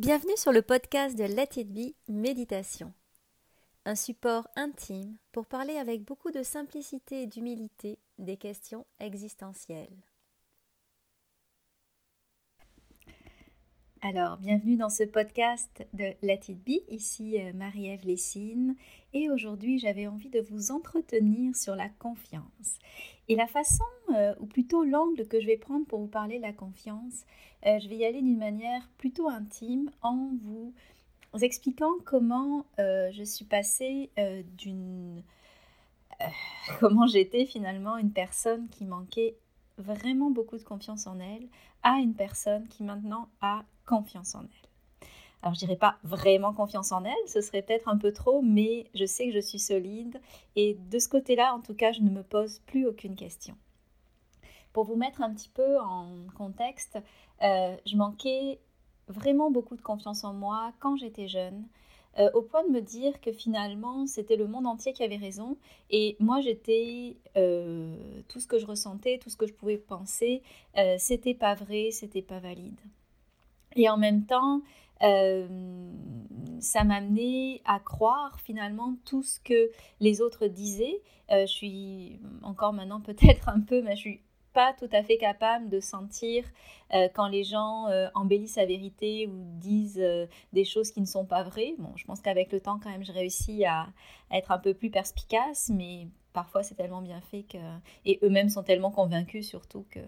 Bienvenue sur le podcast de Let It Be Méditation, un support intime pour parler avec beaucoup de simplicité et d'humilité des questions existentielles. Alors, bienvenue dans ce podcast de Let It Be, ici euh, Marie-Ève Lessine, et aujourd'hui j'avais envie de vous entretenir sur la confiance. Et la façon, euh, ou plutôt l'angle que je vais prendre pour vous parler de la confiance, euh, je vais y aller d'une manière plutôt intime en vous expliquant comment je suis passée d'une... comment j'étais finalement une personne qui manquait vraiment beaucoup de confiance en elle à une personne qui maintenant a confiance en elle. Alors je dirais pas vraiment confiance en elle, ce serait peut-être un peu trop, mais je sais que je suis solide et de ce côté-là, en tout cas, je ne me pose plus aucune question. Pour vous mettre un petit peu en contexte, euh, je manquais vraiment beaucoup de confiance en moi quand j'étais jeune. Euh, au point de me dire que finalement c'était le monde entier qui avait raison et moi j'étais euh, tout ce que je ressentais, tout ce que je pouvais penser, c'était pas vrai, c'était pas valide. Et en même temps, euh, ça m'a amené à croire finalement tout ce que les autres disaient. Euh, je suis encore maintenant peut-être un peu, mais je suis pas tout à fait capable de sentir euh, quand les gens embellissent la vérité ou disent des choses qui ne sont pas vraies. Je pense qu'avec le temps, quand même, je réussis à, à, être un peu plus perspicace, mais parfois c'est tellement bien fait que. Et eux-mêmes sont tellement convaincus surtout que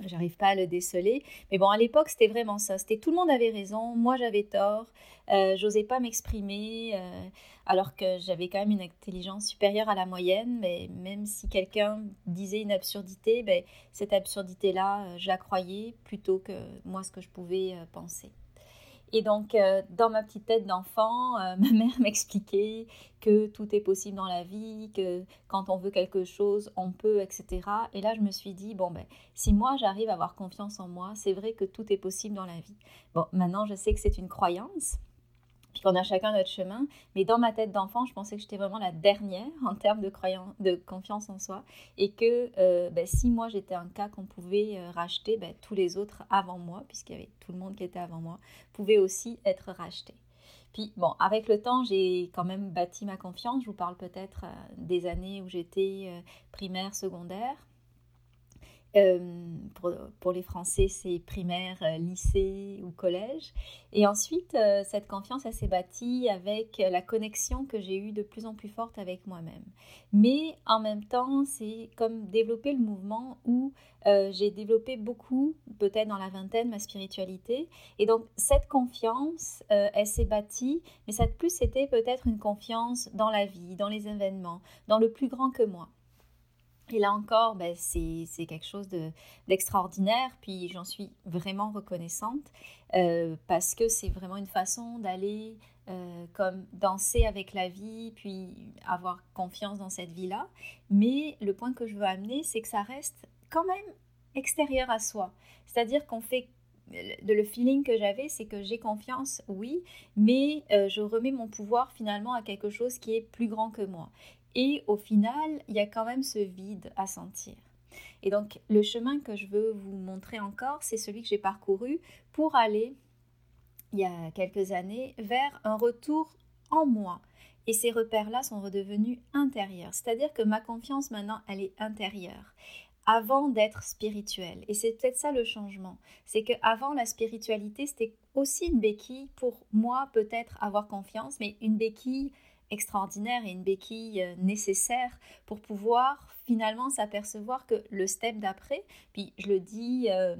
J'arrive pas à le déceler. Mais bon, à l'époque, c'était vraiment ça. C'était tout le monde avait raison, moi j'avais tort, euh, j'osais pas m'exprimer, euh, alors que j'avais quand même une intelligence supérieure à la moyenne. Mais même si quelqu'un disait une absurdité, ben, cette absurdité-là, euh, je la croyais plutôt que moi ce que je pouvais penser. Et donc, euh, dans ma petite tête d'enfant, euh, ma mère m'expliquait que tout est possible dans la vie, que quand on veut quelque chose, on peut, etc. Et là, je me suis dit, bon, ben, si moi, j'arrive à avoir confiance en moi, c'est vrai que tout est possible dans la vie. Bon, maintenant, je sais que c'est une croyance, puis qu'on a chacun notre chemin. Mais dans ma tête d'enfant, je pensais que j'étais vraiment la dernière en termes de, de confiance en soi. Et que euh, ben, si moi j'étais un cas qu'on pouvait euh, racheter, ben, tous les autres avant moi, puisqu'il y avait tout le monde qui était avant moi, pouvaient aussi être rachetés. Puis bon, avec le temps, j'ai quand même bâti ma confiance. Je vous parle peut-être euh, des années où j'étais primaire, secondaire. Euh, pour, les Français, c'est primaire, euh, lycée ou collège. Et ensuite, euh, cette confiance, elle s'est bâtie avec la connexion que j'ai eue de plus en plus forte avec moi-même. Mais en même temps, c'est comme développer le mouvement où j'ai développé beaucoup, peut-être dans la vingtaine, ma spiritualité. Et donc, cette confiance, elle s'est bâtie, mais ça plus, c'était peut-être une confiance dans la vie, dans les événements, dans le plus grand que moi. Et là encore, ben, c'est quelque chose d'extraordinaire, puis j'en suis vraiment reconnaissante euh, parce que c'est vraiment une façon d'aller euh, comme danser avec la vie, puis avoir confiance dans cette vie-là. Mais le point que je veux amener, c'est que ça reste quand même extérieur à soi. C'est-à-dire qu'on fait de le feeling que j'avais, c'est que j'ai confiance, oui, mais euh, je remets mon pouvoir finalement à quelque chose qui est plus grand que moi. Et au final, il y a quand même ce vide à sentir. Et donc, le chemin que je veux vous montrer encore, c'est celui que j'ai parcouru pour aller, il y a quelques années, vers un retour en moi. Et ces repères-là sont redevenus intérieurs. C'est-à-dire que ma confiance maintenant, elle est intérieure avant d'être spirituelle. Et c'est peut-être ça le changement. C'est que avant la spiritualité, c'était aussi une béquille pour moi peut-être avoir confiance, mais une béquille extraordinaire et une béquille euh, nécessaire pour pouvoir finalement s'apercevoir que le step d'après, puis je le dis euh,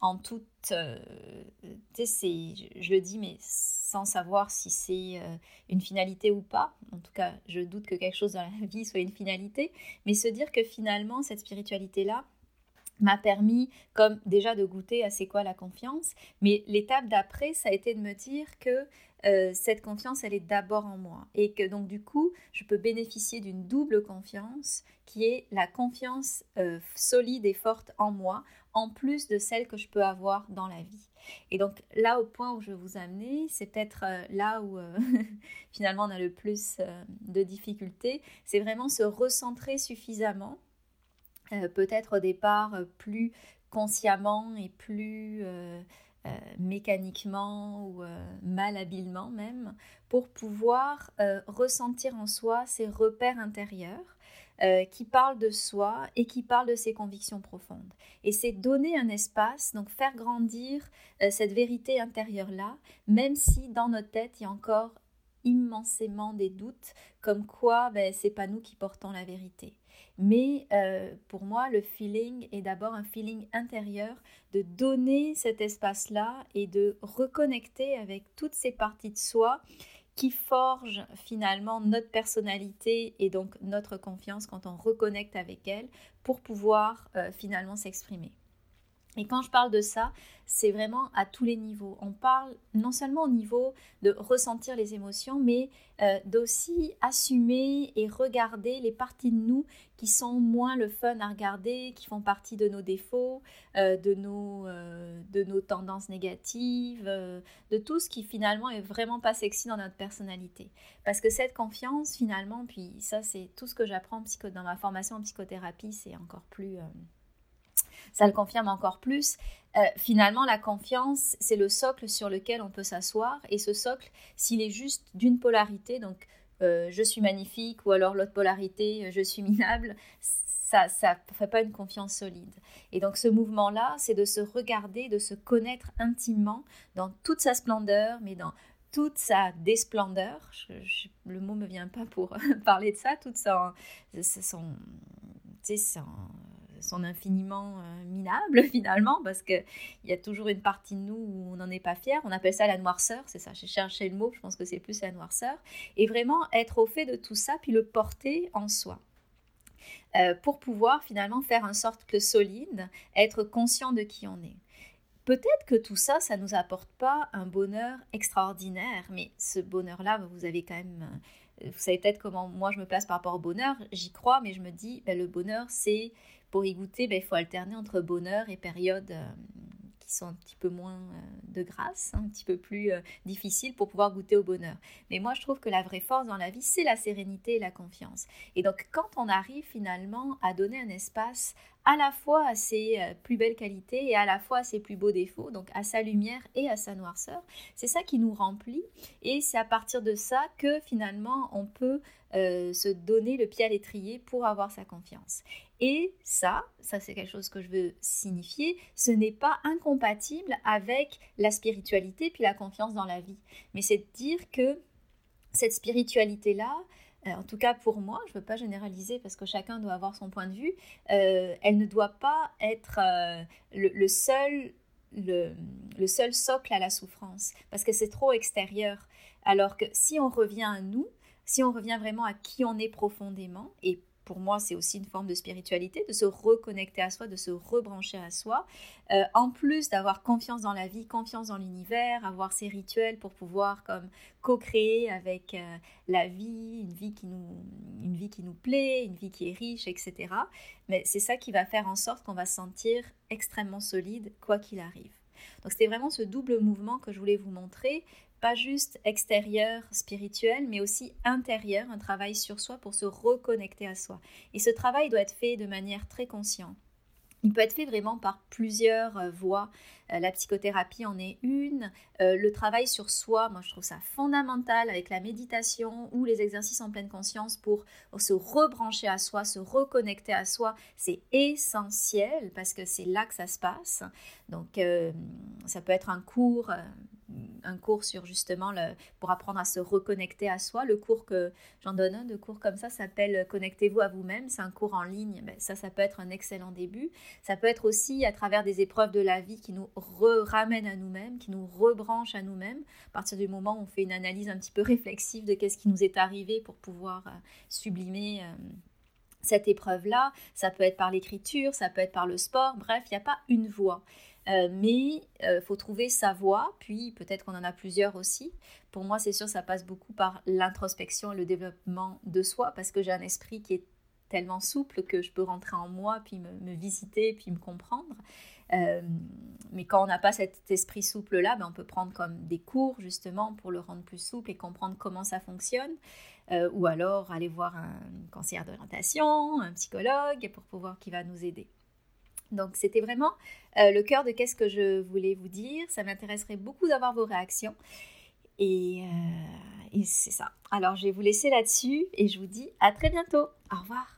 en toute, euh, je le dis mais sans savoir si c'est une finalité ou pas. En tout cas, je doute que quelque chose dans la vie soit une finalité, mais se dire que finalement cette spiritualité là m'a permis comme déjà de goûter à c'est quoi la confiance, mais l'étape d'après, ça a été de me dire que euh, cette confiance, elle est d'abord en moi. Et que donc du coup, je peux bénéficier d'une double confiance qui est la confiance euh, solide et forte en moi, en plus de celle que je peux avoir dans la vie. Et donc là, au point où je vous amener, c'est peut-être euh, là où finalement on a le plus de difficultés, c'est vraiment se recentrer suffisamment, peut-être au départ plus consciemment et plus mécaniquement ou malhabilement même, pour pouvoir ressentir en soi ces repères intérieurs euh, qui parle de soi et qui parle de ses convictions profondes. Et c'est donner un espace, donc faire grandir euh, cette vérité intérieure-là, même si dans notre tête, il y a encore immensément des doutes, comme quoi ben, c'est pas nous qui portons la vérité. Mais euh, pour moi, le feeling est d'abord un feeling intérieur, de donner cet espace-là et de reconnecter avec toutes ces parties de soi qui forge finalement notre personnalité et donc notre confiance quand on reconnecte avec elle pour pouvoir euh, finalement s'exprimer. Et quand je parle de ça, c'est vraiment à tous les niveaux. On parle non seulement au niveau de ressentir les émotions, mais euh, d'aussi assumer et regarder les parties de nous qui sont moins le fun à regarder, qui font partie de nos défauts, euh, de, nos, euh, de nos tendances négatives, de tout ce qui finalement est vraiment pas sexy dans notre personnalité. Parce que cette confiance, finalement, puis ça c'est tout ce que j'apprends dans ma formation en psychothérapie, c'est encore plus ça le confirme encore plus. Euh, finalement, la confiance, c'est le socle sur lequel on peut s'asseoir. Et ce socle, s'il est juste d'une polarité, donc euh, je suis magnifique, ou alors l'autre polarité, euh, je suis minable, ça ne fait pas une confiance solide. Et donc ce mouvement-là, c'est de se regarder, de se connaître intimement dans toute sa splendeur, mais dans toute sa désplendeur. le mot ne me vient pas pour parler de ça, toute son, son, son sont infiniment euh, minables finalement, parce qu'il y a toujours une partie de nous où on n'en est pas fier. On appelle ça la noirceur, c'est ça, j'ai cherché le mot, je pense que c'est plus la noirceur. Et vraiment être au fait de tout ça, puis le porter en soi. Euh, pour pouvoir finalement faire un sorte que solide, être conscient de qui on est. Peut-être que tout ça, ça ne nous apporte pas un bonheur extraordinaire, mais ce bonheur-là, vous avez quand même euh, vous savez peut-être comment moi je me place par rapport au bonheur, j'y crois, mais je me dis, ben, le bonheur, c'est pour y goûter, ben, il faut alterner entre bonheur et périodes euh, qui sont un petit peu moins euh, de grâce, un petit peu plus euh, difficiles pour pouvoir goûter au bonheur. Mais moi, je trouve que la vraie force dans la vie, c'est la sérénité et la confiance. Et donc, quand on arrive finalement à donner un espace à la fois à ses plus belles qualités et à la fois à ses plus beaux défauts, donc à sa lumière et à sa noirceur. C'est ça qui nous remplit et c'est à partir de ça que finalement on peut se donner le pied à l'étrier pour avoir sa confiance. Et ça, ça c'est quelque chose que je veux signifier, ce n'est pas incompatible avec la spiritualité puis la confiance dans la vie. Mais c'est de dire que cette spiritualité-là, euh, en tout cas pour moi, je ne veux pas généraliser parce que chacun doit avoir son point de vue, euh, elle ne doit pas être euh, le, seul, le, seul socle à la souffrance parce que c'est trop extérieur. Alors que si on revient à nous, si on revient vraiment à qui on est profondément et pour moi, c'est aussi une forme de spiritualité, de se reconnecter à soi, de se rebrancher à soi. Euh, en plus d'avoir confiance dans la vie, confiance dans l'univers, avoir ces rituels pour pouvoir comme co-créer avec euh, la vie, une vie, qui nous, une vie qui nous plaît, une vie qui est riche, etc. Mais c'est ça qui va faire en sorte qu'on va se sentir extrêmement solide, quoi qu'il arrive. Donc c'était vraiment ce double mouvement que je voulais vous montrer pas juste extérieur, spirituel, mais aussi intérieur, un travail sur soi pour se reconnecter à soi. Et ce travail doit être fait de manière très consciente. Il peut être fait vraiment par plusieurs euh, voies. Euh, la psychothérapie en est une. Euh, le travail sur soi, moi je trouve ça fondamental avec la méditation ou les exercices en pleine conscience pour se rebrancher à soi, se reconnecter à soi. C'est essentiel parce que c'est là que ça se passe. Donc ça peut être un cours un cours sur justement le, pour apprendre à se reconnecter à soi. Le cours que j'en donne un de cours comme ça s'appelle Connectez-vous à vous-même. C'est un cours en ligne. Ben, ça, ça peut être un excellent début. Ça peut être aussi à travers des épreuves de la vie qui nous ramènent à nous-mêmes, qui nous rebranchent à nous-mêmes. À partir du moment où on fait une analyse un petit peu réflexive de qu'est-ce qui nous est arrivé pour pouvoir euh, sublimer. Euh, cette épreuve-là, ça peut être par l'écriture, ça peut être par le sport, bref, il n'y a pas une voie. Euh, mais euh, faut trouver sa voie, puis peut-être qu'on en a plusieurs aussi. Pour moi, c'est sûr, ça passe beaucoup par l'introspection et le développement de soi, parce que j'ai un esprit qui est tellement souple que je peux rentrer en moi, puis me, visiter, puis me comprendre. Euh, mais quand on n'a pas cet esprit souple-là, ben on peut prendre comme des cours justement pour le rendre plus souple et comprendre comment ça fonctionne. Ou alors aller voir un conseiller d'orientation, un psychologue pour pouvoir qui va nous aider. Donc c'était vraiment euh, le cœur de qu'est-ce que je voulais vous dire. Ça m'intéresserait beaucoup d'avoir vos réactions. Euh, et c'est ça. Alors je vais vous laisser là-dessus et je vous dis à très bientôt. Au revoir.